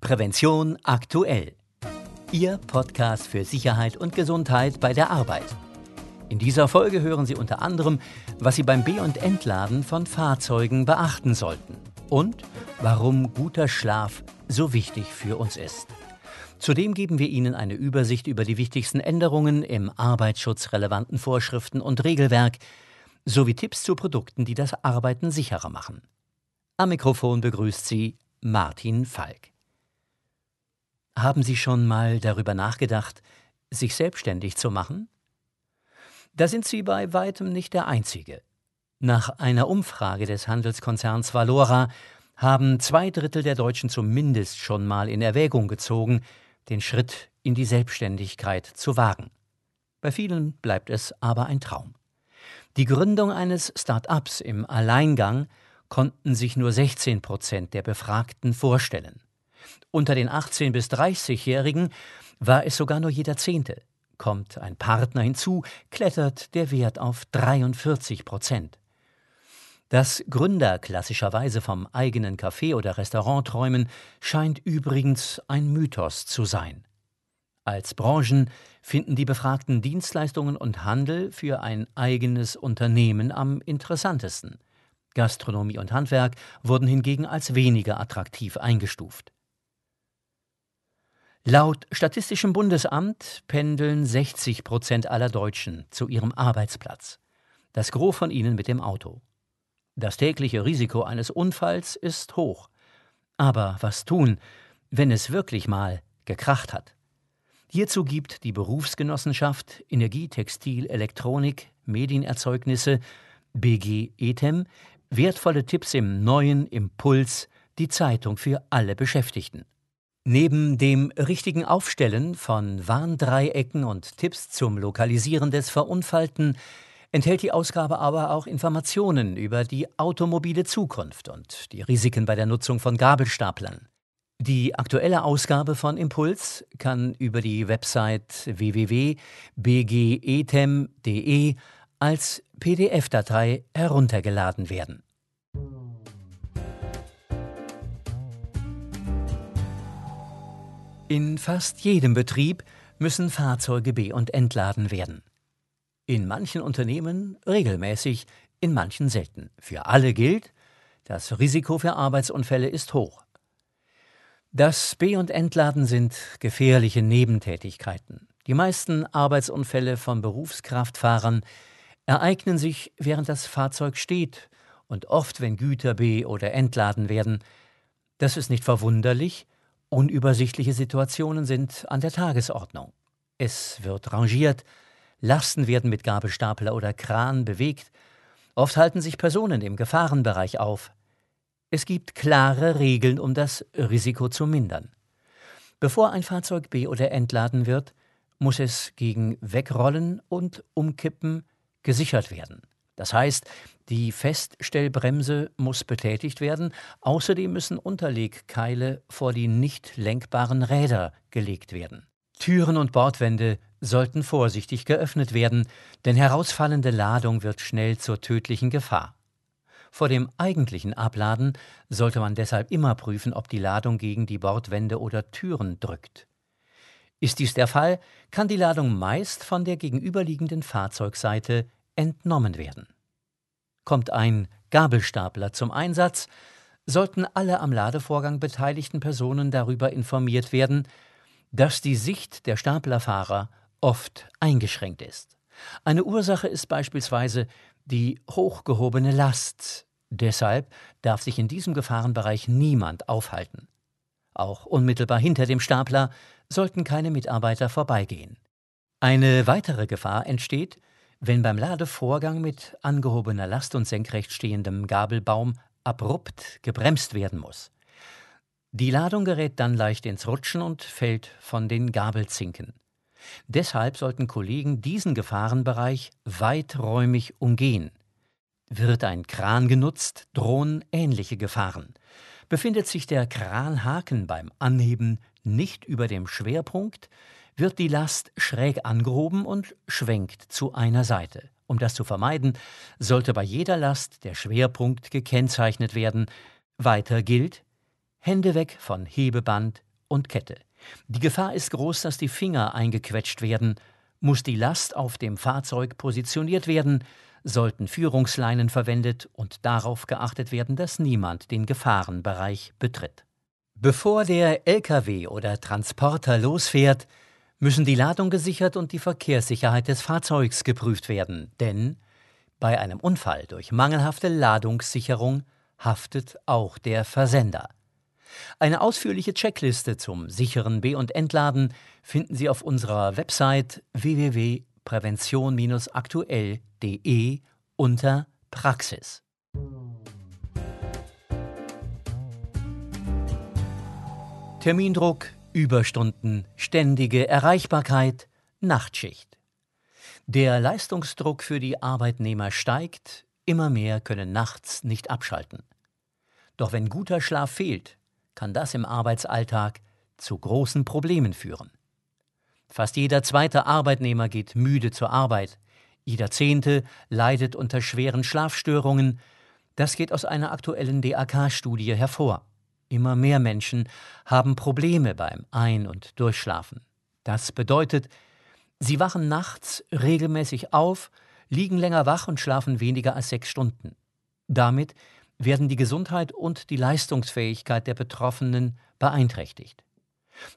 Prävention aktuell. Ihr Podcast für Sicherheit und Gesundheit bei der Arbeit. In dieser Folge hören Sie unter anderem, was Sie beim Be- und Entladen von Fahrzeugen beachten sollten und warum guter Schlaf so wichtig für uns ist. Zudem geben wir Ihnen eine Übersicht über die wichtigsten Änderungen im arbeitsschutzrelevanten Vorschriften und Regelwerk sowie Tipps zu Produkten, die das Arbeiten sicherer machen. Am Mikrofon begrüßt Sie Martin Falk. Haben Sie schon mal darüber nachgedacht, sich selbstständig zu machen? Da sind Sie bei weitem nicht der Einzige. Nach einer Umfrage des Handelskonzerns Valora haben zwei Drittel der Deutschen zumindest schon mal in Erwägung gezogen, den Schritt in die Selbstständigkeit zu wagen. Bei vielen bleibt es aber ein Traum. Die Gründung eines Start-ups im Alleingang konnten sich nur 16 Prozent der Befragten vorstellen. Unter den 18- bis 30-Jährigen war es sogar nur jeder Zehnte. Kommt ein Partner hinzu, klettert der Wert auf 43 Prozent. Dass Gründer klassischerweise vom eigenen Café oder Restaurant träumen, scheint übrigens ein Mythos zu sein. Als Branchen finden die Befragten Dienstleistungen und Handel für ein eigenes Unternehmen am interessantesten. Gastronomie und Handwerk wurden hingegen als weniger attraktiv eingestuft. Laut Statistischem Bundesamt pendeln 60 Prozent aller Deutschen zu ihrem Arbeitsplatz. Das Gros von ihnen mit dem Auto. Das tägliche Risiko eines Unfalls ist hoch. Aber was tun, wenn es wirklich mal gekracht hat? Hierzu gibt die Berufsgenossenschaft Energie, Textil, Elektronik, Medienerzeugnisse BG ETEM wertvolle Tipps im neuen Impuls, die Zeitung für alle Beschäftigten. Neben dem richtigen Aufstellen von Warndreiecken und Tipps zum Lokalisieren des Verunfallten enthält die Ausgabe aber auch Informationen über die automobile Zukunft und die Risiken bei der Nutzung von Gabelstaplern. Die aktuelle Ausgabe von Impuls kann über die Website www.bgetem.de als PDF-Datei heruntergeladen werden. In fast jedem Betrieb müssen Fahrzeuge be- und entladen werden. In manchen Unternehmen regelmäßig, in manchen selten. Für alle gilt, das Risiko für Arbeitsunfälle ist hoch. Das Be- und Entladen sind gefährliche Nebentätigkeiten. Die meisten Arbeitsunfälle von Berufskraftfahrern ereignen sich, während das Fahrzeug steht und oft, wenn Güter be- oder entladen werden. Das ist nicht verwunderlich, unübersichtliche Situationen sind an der Tagesordnung. Es wird rangiert, Lasten werden mit Gabelstapler oder Kran bewegt, oft halten sich Personen im Gefahrenbereich auf. Es gibt klare Regeln, um das Risiko zu mindern. Bevor ein Fahrzeug be- oder entladen wird, muss es gegen Wegrollen und Umkippen gesichert werden. Das heißt, die Feststellbremse muss betätigt werden, außerdem müssen Unterlegkeile vor die nicht lenkbaren Räder gelegt werden. Türen und Bordwände sollten vorsichtig geöffnet werden, denn herausfallende Ladung wird schnell zur tödlichen Gefahr. Vor dem eigentlichen Abladen sollte man deshalb immer prüfen, ob die Ladung gegen die Bordwände oder Türen drückt. Ist dies der Fall, kann die Ladung meist von der gegenüberliegenden Fahrzeugseite entnommen werden. Kommt ein Gabelstapler zum Einsatz, sollten alle am Ladevorgang beteiligten Personen darüber informiert werden, dass die Sicht der Staplerfahrer oft eingeschränkt ist. Eine Ursache ist beispielsweise die hochgehobene Last. Deshalb darf sich in diesem Gefahrenbereich niemand aufhalten. Auch unmittelbar hinter dem Stapler sollten keine Mitarbeiter vorbeigehen. Eine weitere Gefahr entsteht, wenn beim Ladevorgang mit angehobener Last und senkrecht stehendem Gabelbaum abrupt gebremst werden muss. Die Ladung gerät dann leicht ins Rutschen und fällt von den Gabelzinken. Deshalb sollten Kollegen diesen Gefahrenbereich weiträumig umgehen. Wird ein Kran genutzt, drohen ähnliche Gefahren. Befindet sich der Kranhaken beim Anheben nicht über dem Schwerpunkt, wird die Last schräg angehoben und schwenkt zu einer Seite. Um das zu vermeiden, sollte bei jeder Last der Schwerpunkt gekennzeichnet werden. Weiter gilt, Hände weg von Hebeband und Kette. Die Gefahr ist groß, dass die Finger eingequetscht werden. Muss die Last auf dem Fahrzeug positioniert werden, sollten Führungsleinen verwendet und darauf geachtet werden, dass niemand den Gefahrenbereich betritt. Bevor der Lkw oder Transporter losfährt, müssen die Ladung gesichert und die Verkehrssicherheit des Fahrzeugs geprüft werden, denn bei einem Unfall durch mangelhafte Ladungssicherung haftet auch der Versender. Eine ausführliche Checkliste zum sicheren Be- und Entladen finden Sie auf unserer Website www.prävention-aktuell.de unter Praxis. Termindruck, Überstunden, ständige Erreichbarkeit, Nachtschicht. Der Leistungsdruck für die Arbeitnehmer steigt, immer mehr können nachts nicht abschalten. Doch wenn guter Schlaf fehlt, kann das im Arbeitsalltag zu großen Problemen führen. Fast jeder zweite Arbeitnehmer geht müde zur Arbeit, jeder zehnte leidet unter schweren Schlafstörungen, das geht aus einer aktuellen DAK-Studie hervor. Immer mehr Menschen haben Probleme beim Ein- und Durchschlafen. Das bedeutet, sie wachen nachts regelmäßig auf, liegen länger wach und schlafen weniger als sechs Stunden. Damit werden die Gesundheit und die Leistungsfähigkeit der Betroffenen beeinträchtigt.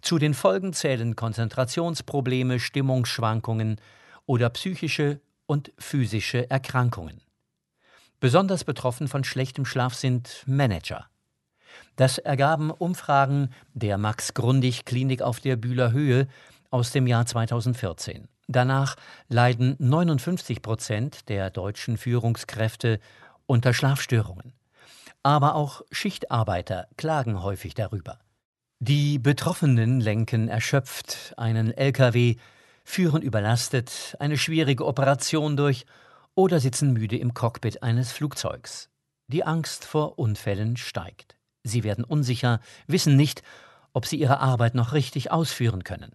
Zu den Folgen zählen Konzentrationsprobleme, Stimmungsschwankungen oder psychische und physische Erkrankungen. Besonders betroffen von schlechtem Schlaf sind Manager. Das ergaben Umfragen der Max-Grundig-Klinik auf der Bühler Höhe aus dem Jahr 2014. Danach leiden 59 Prozent der deutschen Führungskräfte unter Schlafstörungen. Aber auch Schichtarbeiter klagen häufig darüber. Die Betroffenen lenken erschöpft einen LKW, führen überlastet eine schwierige Operation durch oder sitzen müde im Cockpit eines Flugzeugs. Die Angst vor Unfällen steigt. Sie werden unsicher, wissen nicht, ob sie ihre Arbeit noch richtig ausführen können.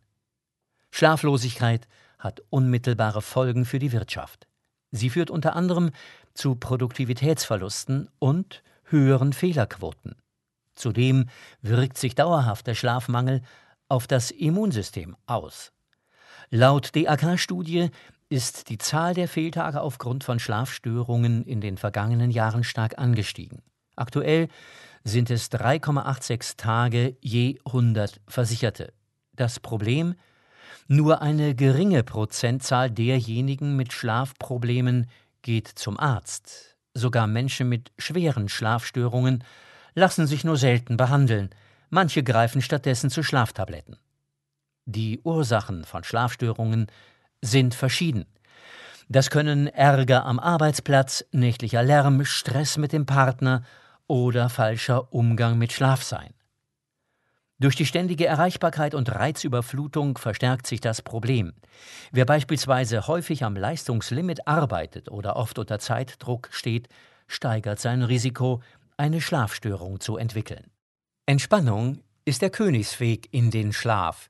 Schlaflosigkeit hat unmittelbare Folgen für die Wirtschaft. Sie führt unter anderem zu Produktivitätsverlusten und höheren Fehlerquoten. Zudem wirkt sich dauerhaft der Schlafmangel auf das Immunsystem aus. Laut DAK-Studie ist die Zahl der Fehltage aufgrund von Schlafstörungen in den vergangenen Jahren stark angestiegen. Aktuell sind es 3,86 Tage je 100 Versicherte. Das Problem? Nur eine geringe Prozentzahl derjenigen mit Schlafproblemen geht zum Arzt. Sogar Menschen mit schweren Schlafstörungen lassen sich nur selten behandeln. Manche greifen stattdessen zu Schlaftabletten. Die Ursachen von Schlafstörungen sind verschieden. Das können Ärger am Arbeitsplatz, nächtlicher Lärm, Stress mit dem Partner oder falscher Umgang mit Schlaf sein. Durch die ständige Erreichbarkeit und Reizüberflutung verstärkt sich das Problem. Wer beispielsweise häufig am Leistungslimit arbeitet oder oft unter Zeitdruck steht, steigert sein Risiko, eine Schlafstörung zu entwickeln. Entspannung ist der Königsweg in den Schlaf,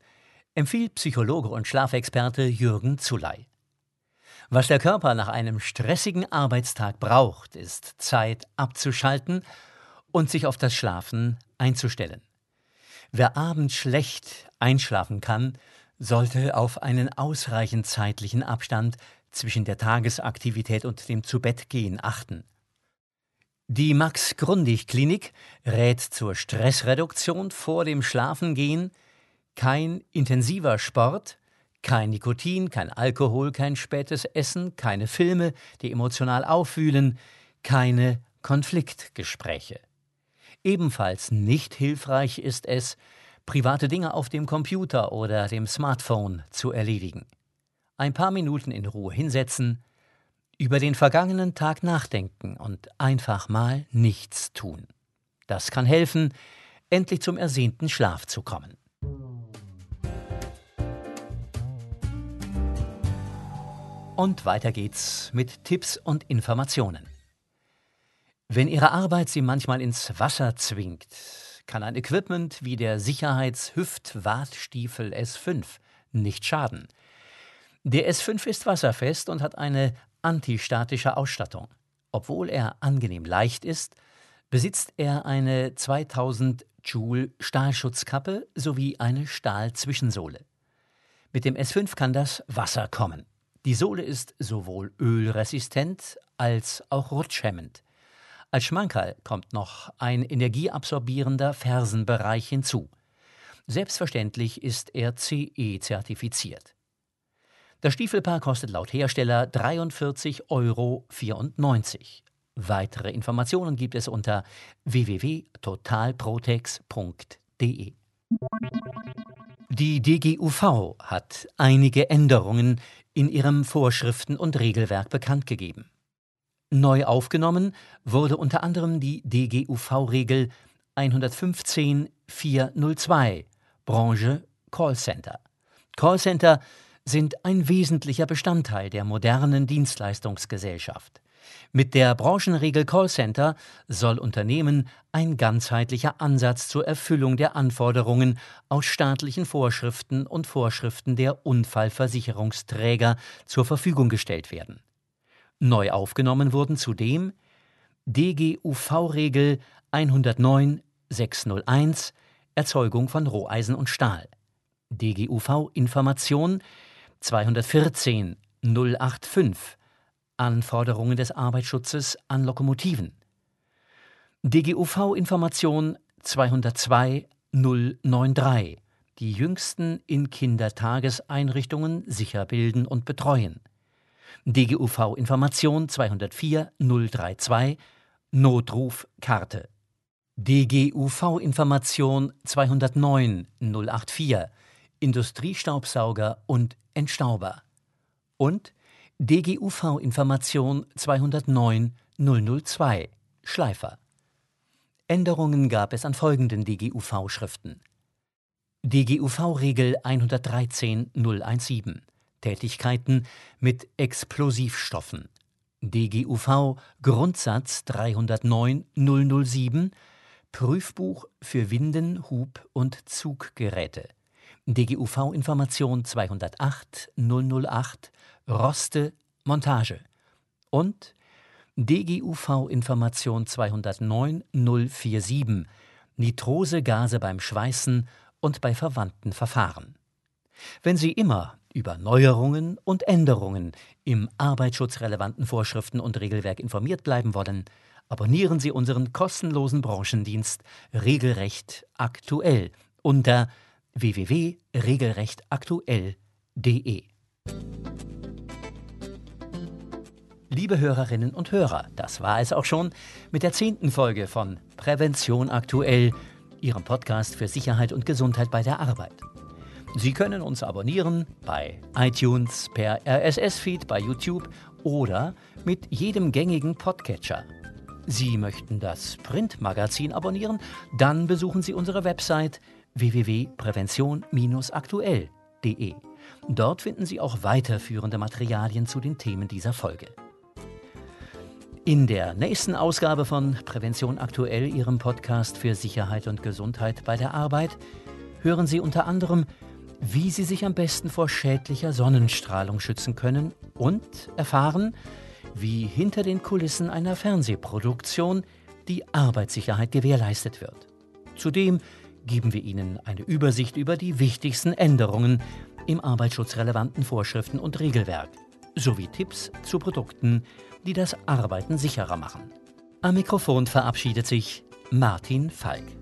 empfiehlt Psychologe und Schlafexperte Jürgen Zuley. Was der Körper nach einem stressigen Arbeitstag braucht, ist Zeit abzuschalten und sich auf das Schlafen einzustellen. Wer abends schlecht einschlafen kann, sollte auf einen ausreichend zeitlichen Abstand zwischen der Tagesaktivität und dem Zubettgehen achten. Die Max-Grundig-Klinik rät zur Stressreduktion vor dem Schlafengehen kein intensiver Sport, kein Nikotin, kein Alkohol, kein spätes Essen, keine Filme, die emotional aufwühlen, keine Konfliktgespräche. Ebenfalls nicht hilfreich ist es, private Dinge auf dem Computer oder dem Smartphone zu erledigen. Ein paar Minuten in Ruhe hinsetzen, über den vergangenen Tag nachdenken und einfach mal nichts tun. Das kann helfen, endlich zum ersehnten Schlaf zu kommen. Und weiter geht's mit Tipps und Informationen. Wenn Ihre Arbeit Sie manchmal ins Wasser zwingt, kann ein Equipment wie der Sicherheits-Hüft-Wartstiefel S5 nicht schaden. Der S5 ist wasserfest und hat eine antistatische Ausstattung. Obwohl er angenehm leicht ist, besitzt er eine 2000 Joule Stahlschutzkappe sowie eine Stahlzwischensohle. Mit dem S5 kann das Wasser kommen. Die Sohle ist sowohl ölresistent als auch rutschhemmend. Als Schmankerl kommt noch ein energieabsorbierender Fersenbereich hinzu. Selbstverständlich ist er CE zertifiziert. Das Stiefelpaar kostet laut Hersteller 43,94 Euro. Weitere Informationen gibt es unter www.totalprotex.de. Die DGUV hat einige Änderungen in ihrem Vorschriften- und Regelwerk bekannt gegeben. Neu aufgenommen wurde unter anderem die DGUV-Regel 115.402 Branche Callcenter. Callcenter sind ein wesentlicher Bestandteil der modernen Dienstleistungsgesellschaft. Mit der Branchenregel Callcenter soll Unternehmen ein ganzheitlicher Ansatz zur Erfüllung der Anforderungen aus staatlichen Vorschriften und Vorschriften der Unfallversicherungsträger zur Verfügung gestellt werden. Neu aufgenommen wurden zudem DGUV-Regel 109-601 Erzeugung von Roheisen und Stahl, DGUV-Information 214 085 Anforderungen des Arbeitsschutzes an Lokomotiven, DGUV-Information 202 093 die Jüngsten in Kindertageseinrichtungen sicher bilden und betreuen. DGUV Information 204 032 Notrufkarte. DGUV Information 209 084 Industriestaubsauger und Entstauber. Und DGUV Information 209 002 Schleifer. Änderungen gab es an folgenden DGUV-Schriften. DGUV-Regel 113 017 Tätigkeiten mit Explosivstoffen. DGUV Grundsatz 309 007 Prüfbuch für Winden, Hub- und Zuggeräte. DGUV Information 208 008 Roste Montage und DGUV Information 209 047 Nitrosegase beim Schweißen und bei verwandten Verfahren. Wenn Sie immer über Neuerungen und Änderungen im arbeitsschutzrelevanten Vorschriften und Regelwerk informiert bleiben wollen, abonnieren Sie unseren kostenlosen Branchendienst Regelrecht aktuell unter www.regelrechtaktuell.de. Liebe Hörerinnen und Hörer, das war es auch schon mit der zehnten Folge von Prävention aktuell, Ihrem Podcast für Sicherheit und Gesundheit bei der Arbeit. Sie können uns abonnieren bei iTunes, per RSS-Feed bei YouTube oder mit jedem gängigen Podcatcher. Sie möchten das Printmagazin abonnieren? Dann besuchen Sie unsere Website www.prävention-aktuell.de. Dort finden Sie auch weiterführende Materialien zu den Themen dieser Folge. In der nächsten Ausgabe von Prävention aktuell, Ihrem Podcast für Sicherheit und Gesundheit bei der Arbeit, hören Sie unter anderem, wie Sie sich am besten vor schädlicher Sonnenstrahlung schützen können und erfahren, wie hinter den Kulissen einer Fernsehproduktion die Arbeitssicherheit gewährleistet wird. Zudem geben wir Ihnen eine Übersicht über die wichtigsten Änderungen im arbeitsschutzrelevanten Vorschriften und Regelwerk sowie Tipps zu Produkten, die das Arbeiten sicherer machen. Am Mikrofon verabschiedet sich Martin Falk.